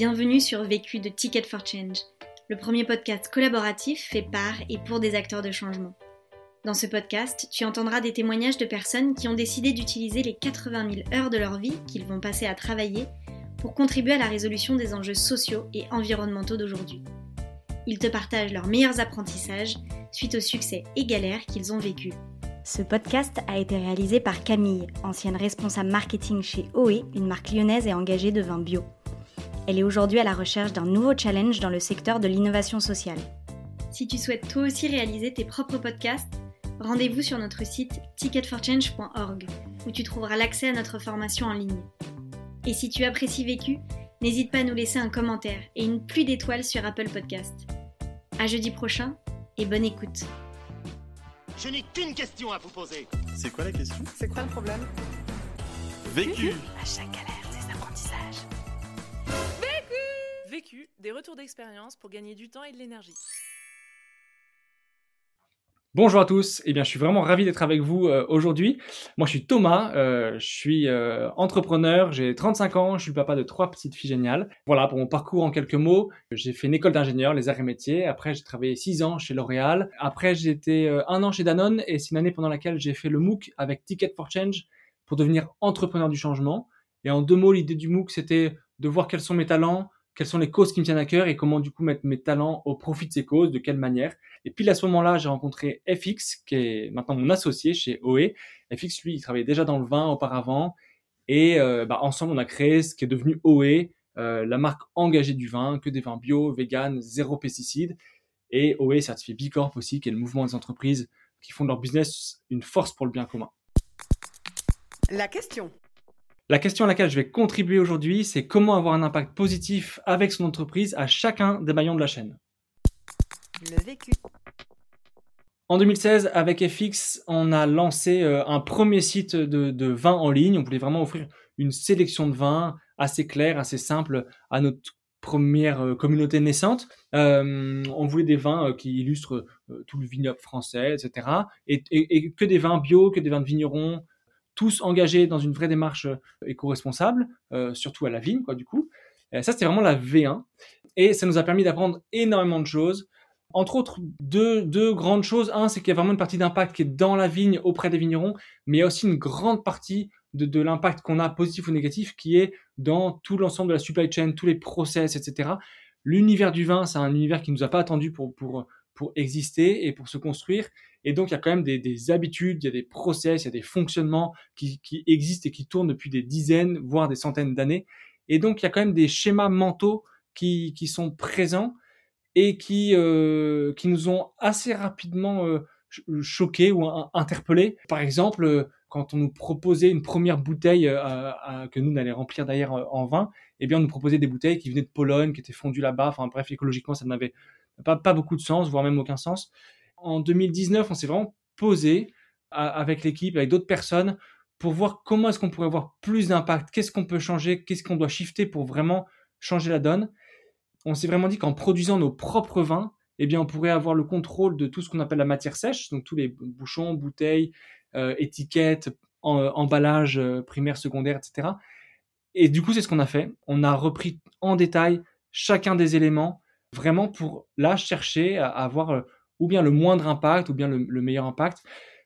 Bienvenue sur Vécu de Ticket for Change, le premier podcast collaboratif fait par et pour des acteurs de changement. Dans ce podcast, tu entendras des témoignages de personnes qui ont décidé d'utiliser les 80 000 heures de leur vie qu'ils vont passer à travailler pour contribuer à la résolution des enjeux sociaux et environnementaux d'aujourd'hui. Ils te partagent leurs meilleurs apprentissages suite aux succès et galères qu'ils ont vécus. Ce podcast a été réalisé par Camille, ancienne responsable marketing chez OE, une marque lyonnaise et engagée de vin bio. Elle est aujourd'hui à la recherche d'un nouveau challenge dans le secteur de l'innovation sociale. Si tu souhaites toi aussi réaliser tes propres podcasts, rendez-vous sur notre site ticketforchange.org où tu trouveras l'accès à notre formation en ligne. Et si tu apprécies Vécu, n'hésite pas à nous laisser un commentaire et une pluie d'étoiles sur Apple Podcast. À jeudi prochain et bonne écoute. Je n'ai qu'une question à vous poser. C'est quoi la question? C'est quoi le problème? Vécu À chaque des retours d'expérience pour gagner du temps et de l'énergie. Bonjour à tous, eh bien, je suis vraiment ravi d'être avec vous euh, aujourd'hui. Moi, je suis Thomas, euh, je suis euh, entrepreneur, j'ai 35 ans, je suis le papa de trois petites filles géniales. Voilà, pour mon parcours en quelques mots, j'ai fait une école d'ingénieur, les arts et métiers. Après, j'ai travaillé 6 ans chez L'Oréal. Après, j'ai été un an chez Danone et c'est une année pendant laquelle j'ai fait le MOOC avec Ticket for Change pour devenir entrepreneur du changement. Et en deux mots, l'idée du MOOC, c'était de voir quels sont mes talents, quelles sont les causes qui me tiennent à cœur et comment du coup mettre mes talents au profit de ces causes, de quelle manière. Et puis à ce moment-là, j'ai rencontré FX, qui est maintenant mon associé chez OE. FX, lui, il travaillait déjà dans le vin auparavant. Et euh, bah, ensemble, on a créé ce qui est devenu OE, euh, la marque engagée du vin, que des vins bio, vegan, zéro pesticides. Et OE certifié B Corp aussi, qui est le mouvement des entreprises qui font de leur business une force pour le bien commun. La question. La question à laquelle je vais contribuer aujourd'hui, c'est comment avoir un impact positif avec son entreprise à chacun des maillons de la chaîne. Le vécu. En 2016, avec FX, on a lancé euh, un premier site de, de vin en ligne. On voulait vraiment offrir une sélection de vins assez claire, assez simple à notre première euh, communauté naissante. Euh, on voulait des vins qui illustrent tout le vignoble français, etc. Et, et, et, que des vins bio, que des vins de vignerons, tous engagés dans une vraie démarche euh, éco-responsable, euh, surtout à la vigne, quoi, du coup. ça, c'était vraiment la V1. Et ça nous a permis d'apprendre énormément de choses. Entre autres, deux, grandes choses. Un, c'est qu'il y a vraiment une partie d'impact qui est dans la vigne auprès des vignerons, mais il y a aussi une grande partie de, l'impact qu'on a, positif ou négatif, qui est dans tout l'ensemble de la supply chain, tous les process, etc. L'univers du vin, c'est un univers qui nous a pas attendu pour, pour, pour exister et pour se construire. Et donc, il y a quand même des, des habitudes, il y a des process, il y a des fonctionnements qui, existent et qui tournent depuis des dizaines, voire des centaines d'années. Et donc, il y a quand même des schémas mentaux qui, sont présents et qui, euh, qui nous ont assez rapidement euh, choqués ou interpellés. Par exemple, quand on nous proposait une première bouteille euh, que nous, on allait remplir d'ailleurs euh, en vin, eh bien, on nous proposait des bouteilles qui venaient de Pologne, qui étaient fondues là-bas. Enfin, bref, écologiquement, ça n'avait pas, pas beaucoup de sens, voire même aucun sens en 2019, on s'est vraiment posé avec l'équipe, avec d'autres personnes, pour voir comment est-ce qu'on pourrait avoir plus d'impact, qu'est-ce qu'on peut changer, qu'est-ce qu'on doit shifter pour vraiment changer la donne. On s'est vraiment dit qu'en produisant nos propres vins, eh bien, on pourrait avoir le contrôle de tout ce qu'on appelle la matière sèche, donc tous les bouchons, bouteilles, euh, étiquettes, emballages euh, primaires, secondaires, etc. Et du coup, c'est ce qu'on a fait. On a repris en détail chacun des éléments, vraiment pour là chercher à avoir euh, ou bien le moindre impact, ou bien le, meilleur impact.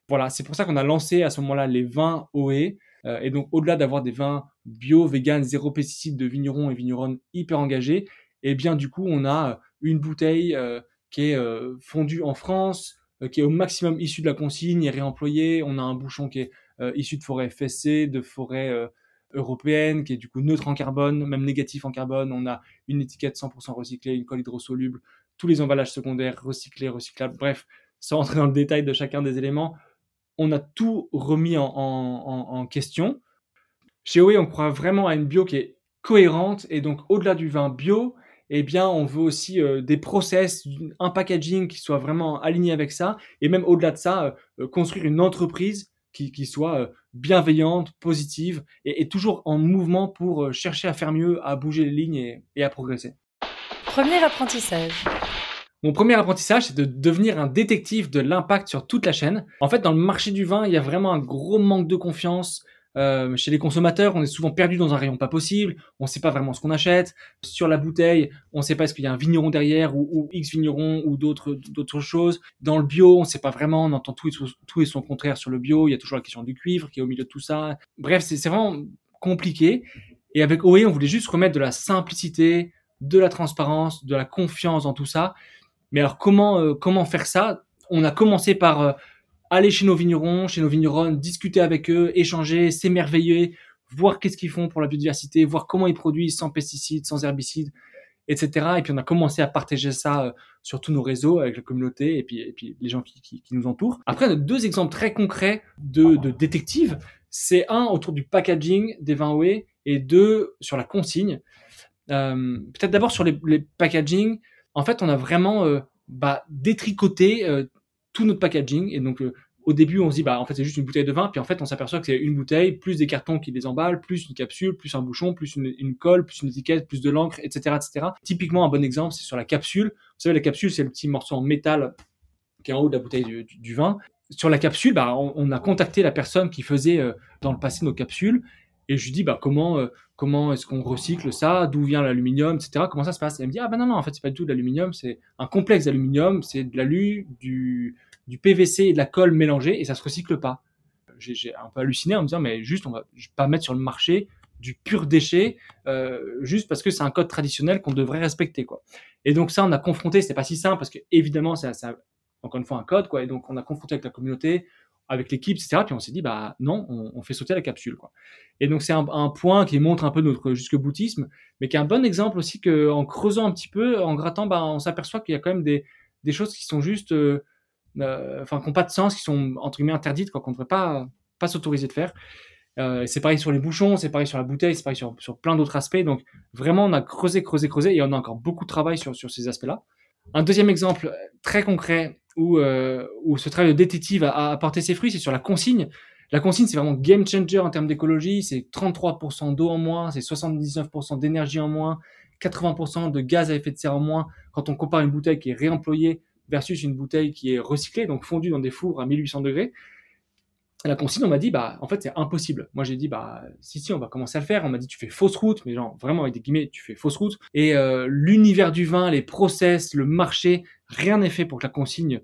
Voilà, c'est pour ça qu'on a lancé à ce moment-là les vins OE. Euh, et donc, au-delà d'avoir des vins bio, vegan, zéro pesticides de vignerons et vigneronnes hyper engagés, eh bien, du coup, on a une bouteille euh, qui est euh, fondue en France, qui est au maximum issue de la consigne et réemployée. On a un bouchon qui est issu de forêt FSC, de forêt européenne, qui est du coup neutre en carbone, même négatif en carbone. On a une étiquette 100% recyclée, une colle hydrosoluble, tous les emballages secondaires recyclés, recyclables, bref, sans entrer dans le détail de chacun des éléments, on a tout remis en, question. Chez OE, on croit vraiment à une bio qui est cohérente et donc au-delà du vin bio, eh bien, on veut aussi euh, des process, un packaging qui soit vraiment aligné avec ça et même au-delà de ça, euh, euh, construire une entreprise qui, qui soit bienveillante, positive et, et, toujours en mouvement pour chercher à faire mieux, à bouger les lignes et, et à progresser. Premier apprentissage. Mon premier apprentissage, c'est de devenir un détective de l'impact sur toute la chaîne. En fait, dans le marché du vin, il y a vraiment un gros manque de confiance, Euh, chez les consommateurs, on est souvent perdu dans un rayon pas possible. On ne sait pas vraiment ce qu'on achète. Sur la bouteille, on ne sait pas est-ce qu'il y a un vigneron derrière ou, ou X vigneron ou d'autres d'autres choses. Dans le bio, on ne sait pas vraiment. On entend tout et, tout et son contraire sur le bio. Il y a toujours la question du cuivre qui est au milieu de tout ça. Bref, c'est vraiment compliqué. Et avec OE, on voulait juste remettre de la simplicité, de la transparence, de la confiance dans tout ça. Mais alors comment euh, comment faire ça? On a commencé par euh, aller chez nos vignerons, chez nos vigneronnes, discuter avec eux, échanger, s'émerveiller, voir qu'est-ce qu'ils font pour la biodiversité, voir comment ils produisent sans pesticides, sans herbicides, etc. Et puis on a commencé à partager ça euh, sur tous nos réseaux avec la communauté et puis, les gens qui, nous entourent. Après, on a deux exemples très concrets de, détectives. C'est un autour du packaging des vins OE et deux sur la consigne. Euh, Peut-être d'abord sur les, les packaging. En fait, on a vraiment euh, bah, détricoté tout notre packaging. Et donc, euh, au début, on se dit, bah, en fait, c'est juste une bouteille de vin. Puis en fait, on s'aperçoit que c'est une bouteille, plus des cartons qui les emballent, plus une capsule, plus un bouchon, plus une, une colle, plus une étiquette, plus de l'encre, etc., etc. Typiquement, un bon exemple, c'est sur la capsule. Vous savez, la capsule, c'est le petit morceau en métal qui est en haut de la bouteille du, vin. Sur la capsule, bah, on, on a contacté la personne qui faisait euh, dans le passé nos capsules. Et je lui dis, bah, comment, euh, comment est-ce qu'on recycle ça? D'où vient l'aluminium, etc. Comment ça se passe? Elle me dit, ah ben non, non, en fait, c'est pas du tout de l'aluminium, c'est un complexe d'aluminium, c'est de l'alu, du, du PVC et de la colle mélangée, et ça se recycle pas. J'ai un peu halluciné en me disant, mais juste, on va pas mettre sur le marché du pur déchet, euh, juste parce que c'est un code traditionnel qu'on devrait respecter, quoi. Et donc ça, on a confronté, c'était pas si simple, parce que évidemment, ça, encore une fois, un code, quoi. Et donc, on a confronté avec la communauté, avec l'équipe, etc. Puis on s'est dit, bah non, on, fait sauter la capsule, quoi. Et donc, c'est un, point qui montre un peu notre jusque-boutisme, mais qui est un bon exemple aussi que, en creusant un petit peu, en grattant, bah, on s'aperçoit qu'il y a quand même des, choses qui sont juste, euh, euh, qui n'ont pas de sens, qui sont entre guillemets interdites, quoi, qu'on ne devrait pas, pas s'autoriser de faire. Euh, c'est pareil sur les bouchons, c'est pareil sur la bouteille, c'est pareil sur, plein d'autres aspects. Donc, vraiment, on a creusé, creusé, creusé, et on a encore beaucoup de travail sur ces aspects-là. Un deuxième exemple euh, très concret où, euh, ce travail de détective a apporté ses fruits, c'est sur la consigne. La consigne, c'est vraiment game changer en termes d'écologie. C'est 33% d'eau en moins, c'est 79% d'énergie en moins, 80% de gaz à effet de serre en moins quand on compare une bouteille qui est réemployée versus une bouteille qui est recyclée, donc fondue dans des fours à 1800 degrés. La consigne, on m'a dit, bah, en fait, c'est impossible. Moi, j'ai dit, bah, si, si, on va commencer à le faire. On m'a dit, tu fais fausse route, mais genre, vraiment, avec des guillemets, tu fais fausse route. Et euh, l'univers du vin, les process, le marché, rien n'est fait pour que la consigne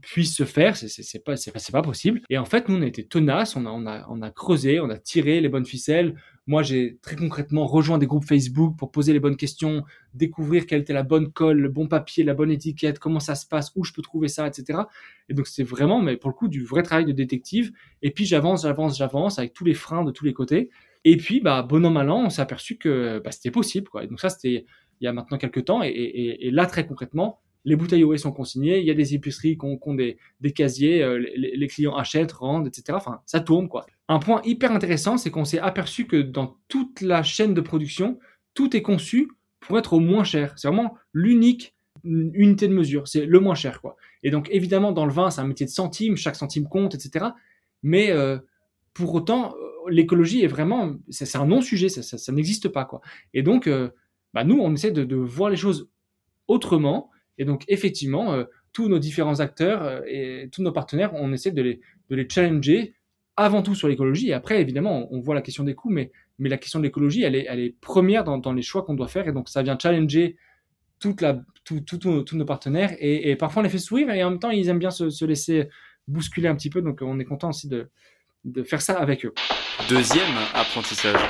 puisse se faire, c'est pas pas, possible. Et en fait, nous on a été tenaces, on a creusé, on a tiré les bonnes ficelles. Moi, j'ai très concrètement rejoint des groupes Facebook pour poser les bonnes questions, découvrir quelle était la bonne colle, le bon papier, la bonne étiquette, comment ça se passe, où je peux trouver ça, etc. Et donc c'est vraiment, mais pour le coup, du vrai travail de détective. Et puis j'avance, j'avance, j'avance avec tous les freins de tous les côtés. Et puis, bah, bon an, on s'est aperçu que bah, c'était possible. Quoi. Et donc ça, c'était il y a maintenant quelques temps. Et là, très concrètement, les bouteilles OE sont consignées, il y a des épiceries qui ont, des, casiers, euh, les, clients achètent, rendent, etc. Enfin, ça tourne, quoi. Un point hyper intéressant, c'est qu'on s'est aperçu que dans toute la chaîne de production, tout est conçu pour être au moins cher. C'est vraiment l'unique unité de mesure, c'est le moins cher, quoi. Et donc, évidemment, dans le vin, c'est un métier de centimes, chaque centime compte, etc. Mais euh, pour autant, euh, l'écologie est vraiment, c'est un non-sujet, ça, n'existe pas, quoi. Et donc, bah, nous, on essaie de voir les choses autrement. Et donc, effectivement, euh, tous nos différents acteurs euh, et tous nos partenaires, on essaie de les, de les challenger avant tout sur l'écologie. Et après, évidemment, on, voit la question des coûts, mais, mais la question de l'écologie, elle est, elle est première dans, dans les choix qu'on doit faire. Et donc, ça vient challenger toute la, tout, tout- tout- tous nos partenaires. Et, et parfois, on les fait sourire et en même temps, ils aiment bien se, se laisser bousculer un petit peu. Donc, on est content aussi de, de faire ça avec eux. Deuxième apprentissage.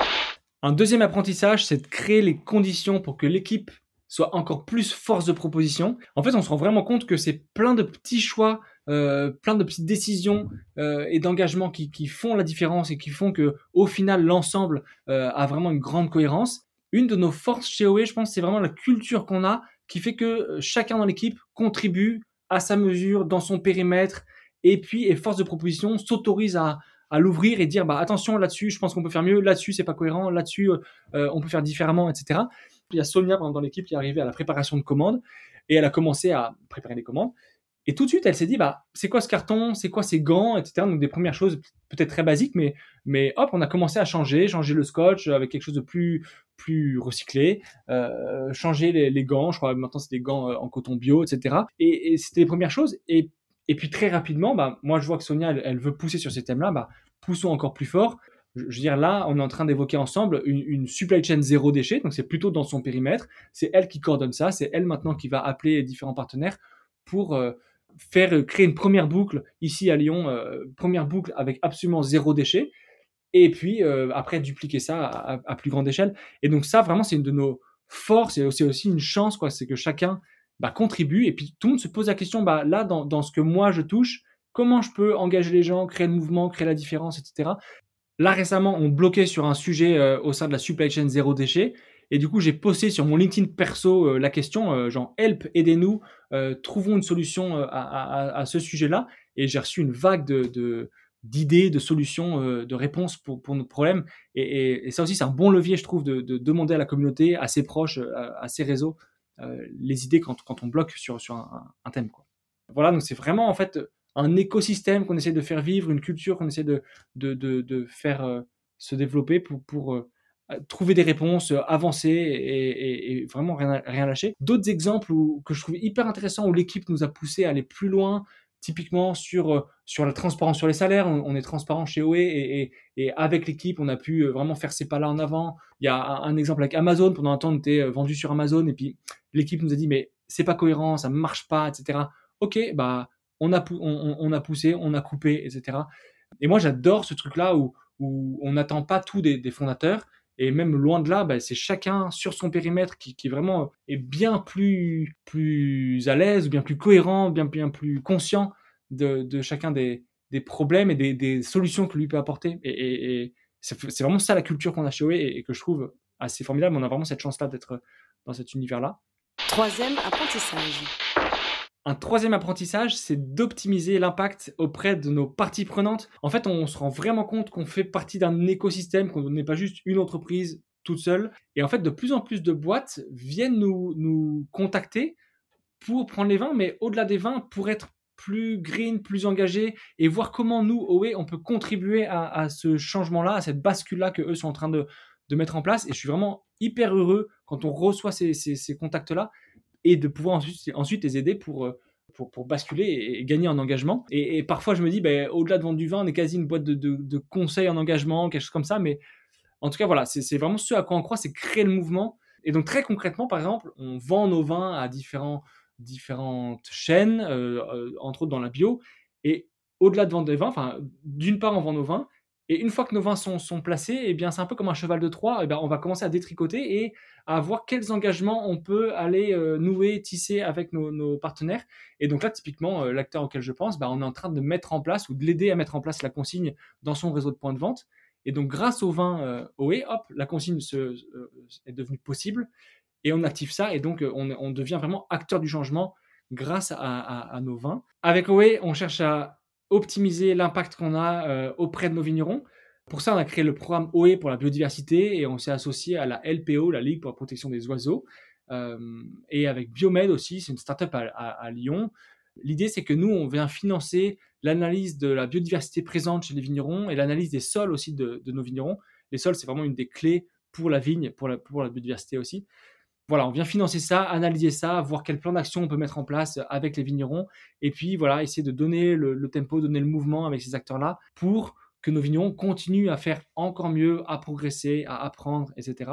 Un deuxième apprentissage, c'est de créer les conditions pour que l'équipe soit encore plus force de proposition. En fait, on se rend vraiment compte que c'est plein de petits choix, euh, plein de petites décisions euh, et d'engagements qui, font la différence et qui font que, au final, l'ensemble euh, a vraiment une grande cohérence. Une de nos forces chez OE, je pense, c'est vraiment la culture qu'on a qui fait que chacun dans l'équipe contribue à sa mesure, dans son périmètre, et puis, et force de proposition, s'autorise à, l'ouvrir et dire bah attention là-dessus je pense qu'on peut faire mieux là-dessus c'est pas cohérent là-dessus on peut faire différemment etc il y a Sonia dans l'équipe qui est arrivée à la préparation de commandes et elle a commencé à préparer les commandes. Et tout de suite elle s'est dit bah c'est quoi ce carton? C'est quoi ces gants? Etc donc des premières choses peut-être très basiques mais mais hop on a commencé à changer changer le scotch avec quelque chose de plus plus recyclé euh, changer les, gants. Je crois maintenant c'est des gants en coton bio etc et, et c'était les premières choses. Et et puis très rapidement, bah, moi je vois que Sonia, elle, elle veut pousser sur ces thèmes-là, bah, poussons encore plus fort. Je veux dire, là, on est en train d'évoquer ensemble une, supply chain zéro déchet, donc c'est plutôt dans son périmètre. C'est elle qui coordonne ça, c'est elle maintenant qui va appeler les différents partenaires pour euh, faire euh, créer une première boucle ici à Lyon, euh, première boucle avec absolument zéro déchet, et puis après dupliquer ça à, plus grande échelle. Et donc ça, vraiment, c'est une de nos forces et c'est aussi une chance, quoi. C'est que chacun bah, contribue et puis tout le monde se pose la question, bah là, dans ce que moi je touche, comment je peux engager les gens, créer le mouvement, créer la différence, etc. Là, récemment, on bloquait sur un sujet euh, au sein de la supply chain zéro déchet. Et du coup, j'ai posté sur mon LinkedIn perso euh, la question, euh, genre, help, aidez-nous, trouvons une solution à, ce sujet-là. Et j'ai reçu une vague de, d'idées, de solutions, de réponses pour, pour notre problème. Et, ça aussi, c'est un bon levier, je trouve, de, de, demander à la communauté, à ses proches, à, ses réseaux, les idées quand, quand on bloque sur, sur un, thème. Voilà, donc c'est vraiment, en fait, un écosystème qu'on essaie de faire vivre, une culture qu'on essaie de, de, de, faire euh, se développer pour, pour euh, trouver des réponses, euh, avancer et, et, vraiment rien, rien lâcher. D'autres exemples que je trouve hyper intéressants où l'équipe nous a poussé à aller plus loin, typiquement sur, sur la transparence sur les salaires. On, est transparent chez OE et, et avec l'équipe, on a pu vraiment faire ces pas-là en avant. Il y a un, un, exemple avec Amazon. Pendant un temps, on était vendu sur Amazon et puis l'équipe nous a dit mais c'est pas cohérent, ça marche pas, etc. Ok, bah on a, poussé, on a coupé, etc. Et moi, j'adore ce truc-là où, on n'attend pas tout des, fondateurs. Et même loin de là, bah, c'est chacun sur son périmètre qui, qui, vraiment est bien plus, à l'aise, bien plus cohérent, bien, plus conscient de, chacun des, problèmes et des, solutions que lui peut apporter. Et, et, c'est vraiment ça la culture qu'on a chez OE et, que je trouve assez formidable. On a vraiment cette chance-là d'être dans cet univers-là. Troisième apprentissage. Un troisième apprentissage, c'est d'optimiser l'impact auprès de nos parties prenantes. En fait, on se rend vraiment compte qu'on fait partie d'un écosystème, qu'on n'est pas juste une entreprise toute seule. Et en fait, de plus en plus de boîtes viennent nous, nous contacter pour prendre les vins, mais au-delà des vins, pour être plus green, plus engagés et voir comment nous, OE, on peut contribuer à, ce changement-là, à cette bascule-là que eux sont en train de, de, mettre en place. Et je suis vraiment hyper heureux quand on reçoit ces, ces contacts-là et de pouvoir ensuite, ensuite les aider pour, euh, pour, pour basculer et, gagner en engagement. Et, parfois, je me dis, ben, au-delà de vendre du vin, on est quasi une boîte de, de, conseils en engagement, quelque chose comme ça. Mais en tout cas, voilà, c'est vraiment ce à quoi on croit, c'est créer le mouvement. Et donc, très concrètement, par exemple, on vend nos vins à différents, différentes chaînes, euh, euh, entre autres dans la bio. Et au-delà de vendre des vins, d'une part, on vend nos vins, et une fois que nos vins sont, sont placés, eh c'est un peu comme un cheval de Troie. Eh bien, on va commencer à détricoter et à voir quels engagements on peut aller euh, nouer, tisser avec nos, partenaires. Et donc là, typiquement, euh, l'acteur auquel je pense, bah, on est en train de mettre en place ou de l'aider à mettre en place la consigne dans son réseau de points de vente. Et donc, grâce au vin euh, OE, hop, la consigne est devenue possible et on active ça. Et donc, on, devient vraiment acteur du changement grâce à, nos vins. Avec OE, on cherche à optimiser l'impact qu'on a euh, auprès de nos vignerons. Pour ça, on a créé le programme OE pour la biodiversité et on s'est associé à la LPO, la Ligue pour la protection des oiseaux, euh, et avec Biomed aussi, c'est une startup à, à, Lyon. L'idée, c'est que nous, on vient financer l'analyse de la biodiversité présente chez les vignerons et l'analyse des sols aussi de, nos vignerons. Les sols, c'est vraiment une des clés pour la vigne, pour la, biodiversité aussi voilà, on vient financer ça, analyser ça, voir quel plan d'action on peut mettre en place avec les vignerons, et puis voilà, essayer de donner le, tempo, donner le mouvement avec ces acteurs-là pour que nos vignerons continuent à faire encore mieux, à progresser, à apprendre, etc.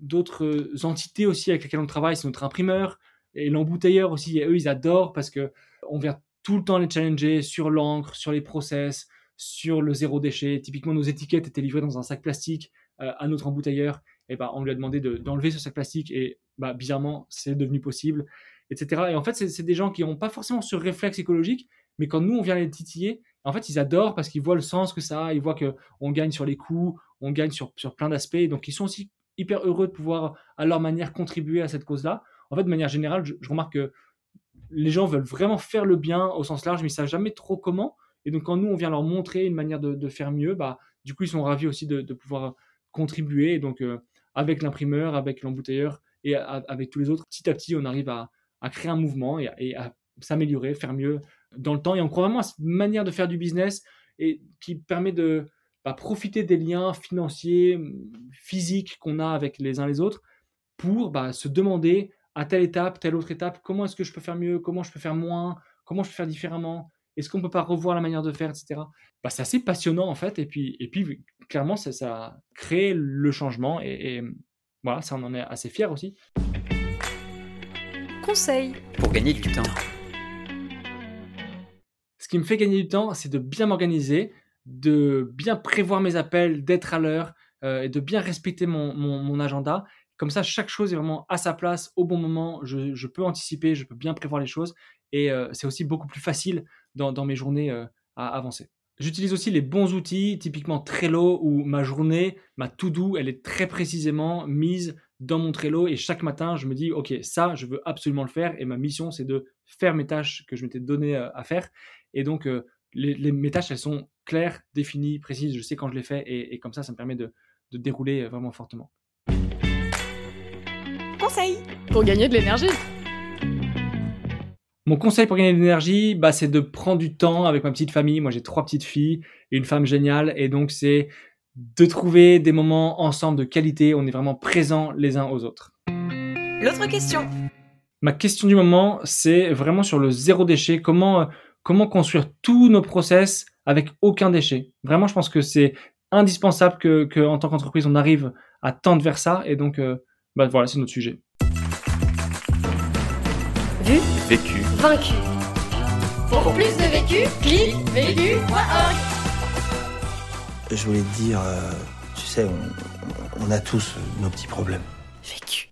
D'autres entités aussi avec lesquelles on travaille, c'est notre imprimeur et l'embouteilleur aussi. Et eux, ils adorent parce que on vient tout le temps les challenger sur l'encre, sur les process, sur le zéro déchet. Typiquement, nos étiquettes étaient livrées dans un sac plastique euh, à notre embouteilleur. Et ben, on lui a demandé d'enlever ce sac plastique et bah, bizarrement, c'est devenu possible, etc. Et en fait, c'est des gens qui n'ont pas forcément ce réflexe écologique, mais quand nous, on vient les titiller, en fait, ils adorent parce qu'ils voient le sens que ça a, ils voient qu'on gagne sur les coûts, on gagne sur, sur plein d'aspects, donc ils sont aussi hyper heureux de pouvoir, à leur manière, contribuer à cette cause-là. En fait, de manière générale, je, remarque que les gens veulent vraiment faire le bien au sens large, mais ils ne savent jamais trop comment. Et donc, quand nous, on vient leur montrer une manière de, faire mieux, bah, du coup, ils sont ravis aussi de, pouvoir contribuer. Et donc, euh, avec l'imprimeur, avec l'embouteilleur, et avec tous les autres, petit à petit, on arrive à, créer un mouvement et, à s'améliorer, faire mieux dans le temps. Et on croit vraiment à cette manière de faire du business et qui permet de bah, profiter des liens financiers, physiques qu'on a avec les uns les autres pour bah, se demander à telle étape, telle autre étape, comment est-ce que je peux faire mieux, comment je peux faire moins, comment je peux faire différemment. Est-ce qu'on peut pas revoir la manière de faire, etc. Bah, c'est assez passionnant en fait. Et puis, et puis clairement, ça, ça crée le changement. Et, et voilà, ça on en est assez fier aussi. Conseil Pour gagner du temps. Qui me fait gagner du temps, c'est de bien m'organiser, de bien prévoir mes appels, d'être à l'heure euh, et de bien respecter mon, agenda. Comme ça, chaque chose est vraiment à sa place, au bon moment. Je, peux anticiper, je peux bien prévoir les choses. Et euh, c'est aussi beaucoup plus facile dans, mes journées euh, à avancer. J'utilise aussi les bons outils, typiquement Trello, où ma journée, ma to-do, elle est très précisément mise dans mon Trello. Et chaque matin, je me dis, OK, ça, je veux absolument le faire. Et ma mission, c'est de faire mes tâches que je m'étais donné à faire. Et donc, euh, les, les, mes tâches, elles sont claires, définies, précises. Je sais quand je les fais. Et, et comme ça, ça me permet de, de dérouler euh, vraiment fortement. Conseil Pour gagner de l'énergie Mon conseil pour gagner de l'énergie, bah, c'est de prendre du temps avec ma petite famille. Moi, j'ai trois petites filles et une femme géniale. Et donc, c'est de trouver des moments ensemble de qualité. On est vraiment présents les uns aux autres. L'autre question Ma question du moment, c'est vraiment sur le zéro déchet. Comment, euh, comment construire tous nos process avec aucun déchet Vraiment, je pense que c'est indispensable que, que, en tant qu'entreprise, on arrive à tendre vers ça. Et donc, euh, bah, voilà, c'est notre sujet. Vu, Vécu. Vaincu Pour plus de vécu, clique vécu.org Je voulais te dire, euh, tu sais, on, on a tous nos petits problèmes. vécu.